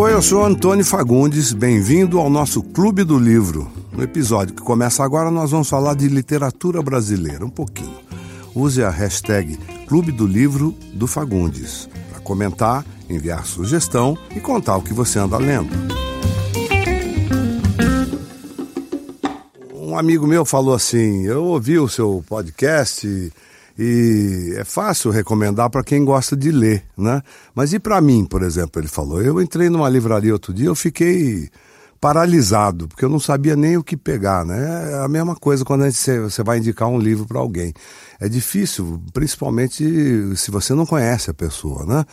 Oi, eu sou Antônio Fagundes, bem-vindo ao nosso Clube do Livro. No episódio que começa agora, nós vamos falar de literatura brasileira, um pouquinho. Use a hashtag Clube do Livro do Fagundes para comentar, enviar sugestão e contar o que você anda lendo. Um amigo meu falou assim: Eu ouvi o seu podcast. E é fácil recomendar para quem gosta de ler, né? Mas e para mim, por exemplo, ele falou. Eu entrei numa livraria outro dia, eu fiquei paralisado, porque eu não sabia nem o que pegar, né? É a mesma coisa quando você vai indicar um livro para alguém. É difícil, principalmente se você não conhece a pessoa, né?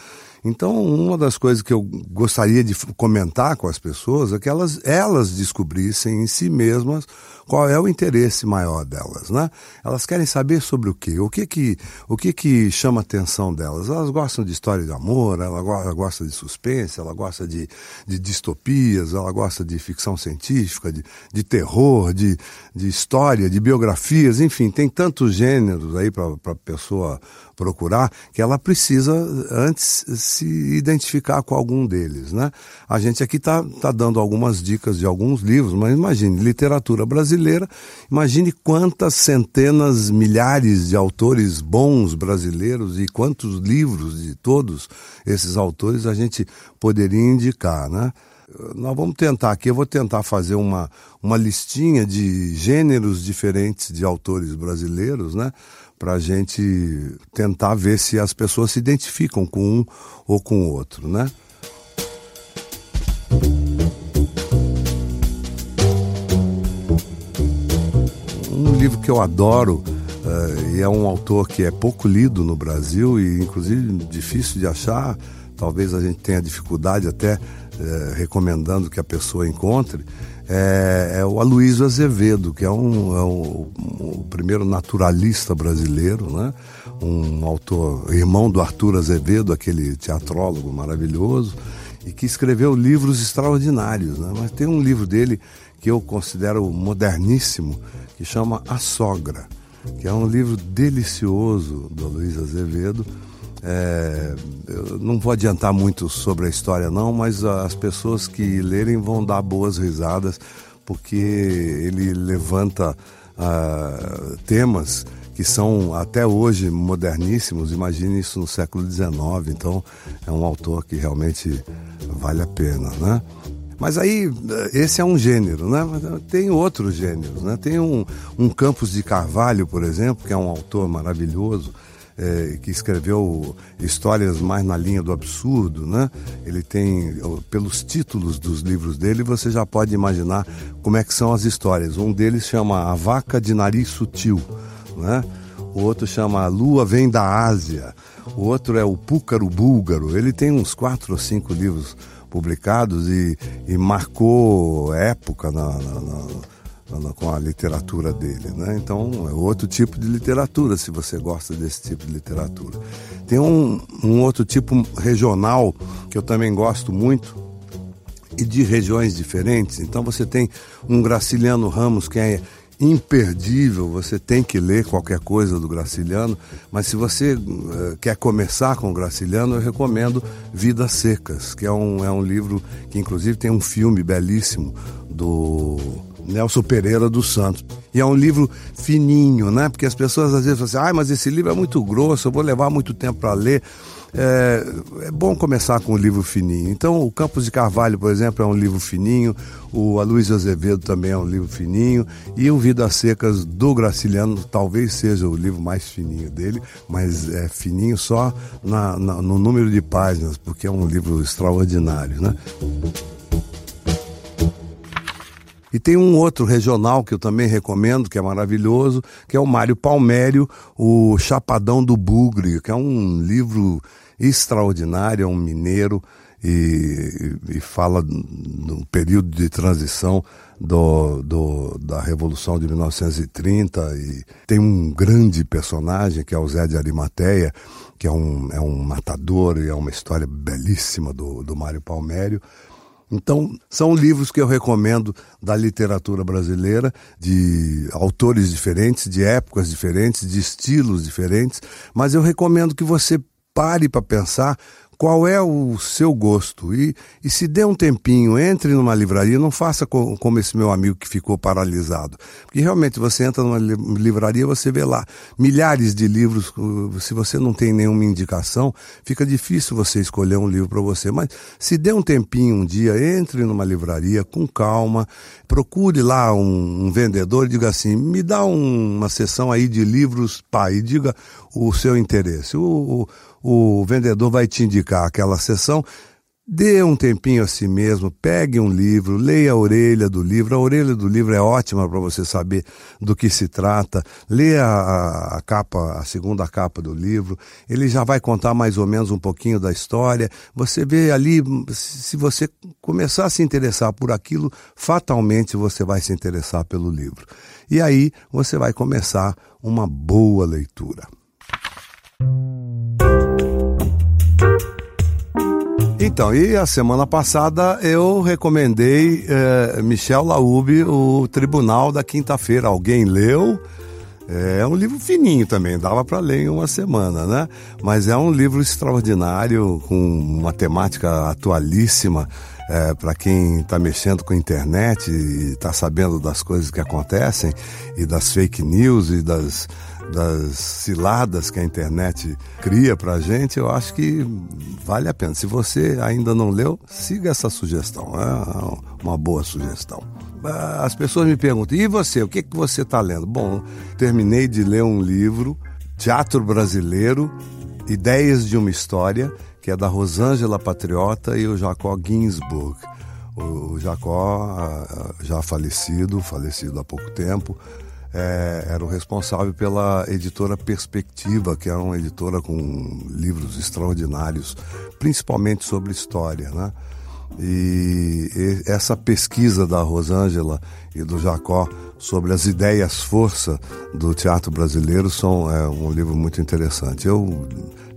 Então, uma das coisas que eu gostaria de comentar com as pessoas é que elas, elas descobrissem em si mesmas qual é o interesse maior delas, né? Elas querem saber sobre o quê? O que que, o que, que chama a atenção delas? Elas gostam de história de amor, ela, ela gosta de suspense, ela gosta de, de distopias, ela gosta de ficção científica, de, de terror, de, de história, de biografias, enfim, tem tantos gêneros aí para a pessoa procurar que ela precisa antes se identificar com algum deles, né? A gente aqui está tá dando algumas dicas de alguns livros, mas imagine, literatura brasileira, imagine quantas centenas, milhares de autores bons brasileiros e quantos livros de todos esses autores a gente poderia indicar, né? Nós vamos tentar aqui, eu vou tentar fazer uma, uma listinha de gêneros diferentes de autores brasileiros, né? Para a gente tentar ver se as pessoas se identificam com um ou com o outro, né? Um livro que eu adoro uh, e é um autor que é pouco lido no Brasil e inclusive difícil de achar, talvez a gente tenha dificuldade até uh, recomendando que a pessoa encontre, é, é o Aloysio Azevedo, que é, um, é um, o primeiro naturalista brasileiro, né? um autor, irmão do Arthur Azevedo, aquele teatrólogo maravilhoso, e que escreveu livros extraordinários. Né? Mas tem um livro dele que eu considero moderníssimo, que chama A Sogra, que é um livro delicioso do Luiz Azevedo, é, eu não vou adiantar muito sobre a história, não, mas as pessoas que lerem vão dar boas risadas, porque ele levanta uh, temas que são até hoje moderníssimos. Imagine isso no século XIX. Então, é um autor que realmente vale a pena, né? Mas aí, esse é um gênero, né? Tem outros gêneros, né? Tem um, um Campos de Carvalho, por exemplo, que é um autor maravilhoso, é, que escreveu histórias mais na linha do absurdo, né? Ele tem, pelos títulos dos livros dele, você já pode imaginar como é que são as histórias. Um deles chama A Vaca de Nariz Sutil, né? O outro chama A Lua Vem da Ásia. O outro é O Púcaro Búlgaro. Ele tem uns quatro ou cinco livros publicados e, e marcou época na, na, na com a literatura dele, né? Então é outro tipo de literatura, se você gosta desse tipo de literatura. Tem um, um outro tipo regional que eu também gosto muito e de regiões diferentes. Então você tem um Graciliano Ramos que é imperdível, você tem que ler qualquer coisa do Graciliano, mas se você uh, quer começar com o Graciliano, eu recomendo Vidas Secas, que é um, é um livro que inclusive tem um filme belíssimo do Nelson Pereira dos Santos. E é um livro fininho, né? Porque as pessoas às vezes falam assim, ah, mas esse livro é muito grosso, eu vou levar muito tempo para ler. É, é, bom começar com um livro fininho. Então, o Campos de Carvalho, por exemplo, é um livro fininho, o Aloysio Azevedo também é um livro fininho, e o Vidas Secas do Graciliano talvez seja o livro mais fininho dele, mas é fininho só na, na, no número de páginas, porque é um livro extraordinário, né? E tem um outro regional que eu também recomendo, que é maravilhoso, que é o Mário Palmério, O Chapadão do Bugre, que é um livro extraordinário, é um mineiro e, e fala do período de transição do, do, da Revolução de 1930 e tem um grande personagem que é o Zé de Arimateia, que é um, é um matador e é uma história belíssima do, do Mário Palmério. Então, são livros que eu recomendo da literatura brasileira, de autores diferentes, de épocas diferentes, de estilos diferentes, mas eu recomendo que você pare para pensar qual é o seu gosto. E, e se der um tempinho, entre numa livraria, não faça com, como esse meu amigo que ficou paralisado. Porque realmente você entra numa livraria, você vê lá milhares de livros, se você não tem nenhuma indicação, fica difícil você escolher um livro para você. Mas se der um tempinho um dia, entre numa livraria com calma, procure lá um, um vendedor e diga assim: me dá um, uma sessão aí de livros, pai, e diga o seu interesse. O, o, o vendedor vai te indicar aquela sessão. Dê um tempinho a si mesmo, pegue um livro, leia a orelha do livro. A orelha do livro é ótima para você saber do que se trata. Leia a, a, capa, a segunda capa do livro. Ele já vai contar mais ou menos um pouquinho da história. Você vê ali, se você começar a se interessar por aquilo, fatalmente você vai se interessar pelo livro. E aí você vai começar uma boa leitura. Então, e a semana passada eu recomendei eh, Michel Laube, o Tribunal da Quinta-feira. Alguém leu? É um livro fininho também, dava para ler em uma semana, né? Mas é um livro extraordinário, com uma temática atualíssima. É, para quem está mexendo com a internet e está sabendo das coisas que acontecem e das fake news e das das ciladas que a internet cria para a gente, eu acho que vale a pena. Se você ainda não leu, siga essa sugestão. É uma boa sugestão. As pessoas me perguntam, e você, o que, que você está lendo? Bom, terminei de ler um livro, Teatro Brasileiro, Ideias de uma História, que é da Rosângela Patriota e o Jacó Ginsburg. O Jacó, já falecido, falecido há pouco tempo, é, era o responsável pela editora Perspectiva, que era uma editora com livros extraordinários, principalmente sobre história, né? E, essa pesquisa da Rosângela e do Jacó sobre as ideias força do teatro brasileiro são é um livro muito interessante. Eu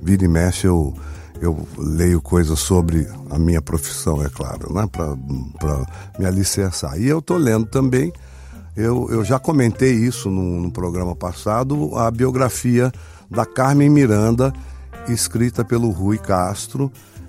vira e mexe eu eu leio coisas sobre a minha profissão, é claro, né? para me alicerçar. E eu estou lendo também eu, eu já comentei isso no, no programa passado, a biografia da Carmen Miranda, escrita pelo Rui Castro,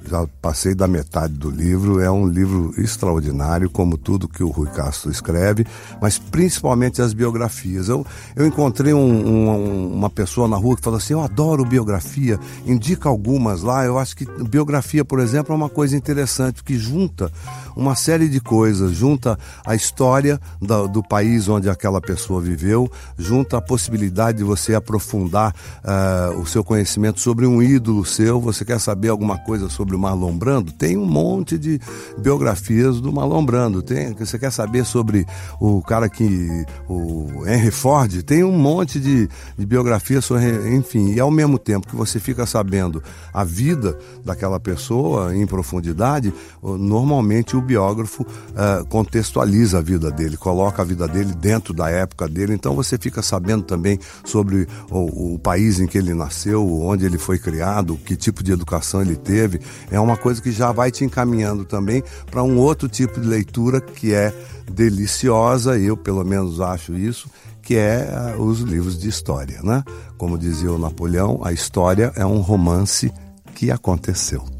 já passei da metade do livro. É um livro extraordinário, como tudo que o Rui Castro escreve, mas principalmente as biografias. Eu, eu encontrei um, um, uma pessoa na rua que falou assim: Eu adoro biografia, indica algumas lá. Eu acho que biografia, por exemplo, é uma coisa interessante, que junta uma série de coisas, junta a história do, do país onde aquela pessoa viveu, junta a possibilidade de você aprofundar uh, o seu conhecimento sobre um ídolo seu. Você quer saber alguma coisa sobre sobre o Marlon Brando, tem um monte de biografias do Marlon Brando. Tem, você quer saber sobre o cara que. o Henry Ford, tem um monte de, de biografias sobre. Enfim, e ao mesmo tempo que você fica sabendo a vida daquela pessoa em profundidade, normalmente o biógrafo uh, contextualiza a vida dele, coloca a vida dele dentro da época dele, então você fica sabendo também sobre o, o país em que ele nasceu, onde ele foi criado, que tipo de educação ele teve é uma coisa que já vai te encaminhando também para um outro tipo de leitura que é deliciosa, eu pelo menos acho isso, que é uh, os livros de história, né? Como dizia o Napoleão, a história é um romance que aconteceu.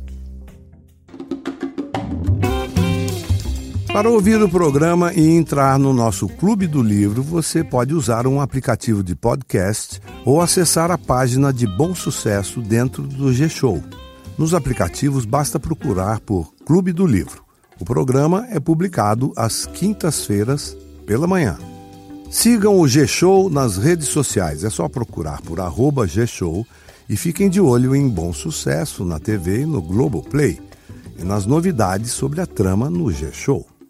Para ouvir o programa e entrar no nosso Clube do Livro, você pode usar um aplicativo de podcast ou acessar a página de Bom Sucesso dentro do G-Show. Nos aplicativos basta procurar por Clube do Livro. O programa é publicado às quintas-feiras pela manhã. Sigam o G-Show nas redes sociais. É só procurar por arroba G-Show e fiquem de olho em Bom Sucesso na TV e no Globoplay e nas novidades sobre a trama no G-Show.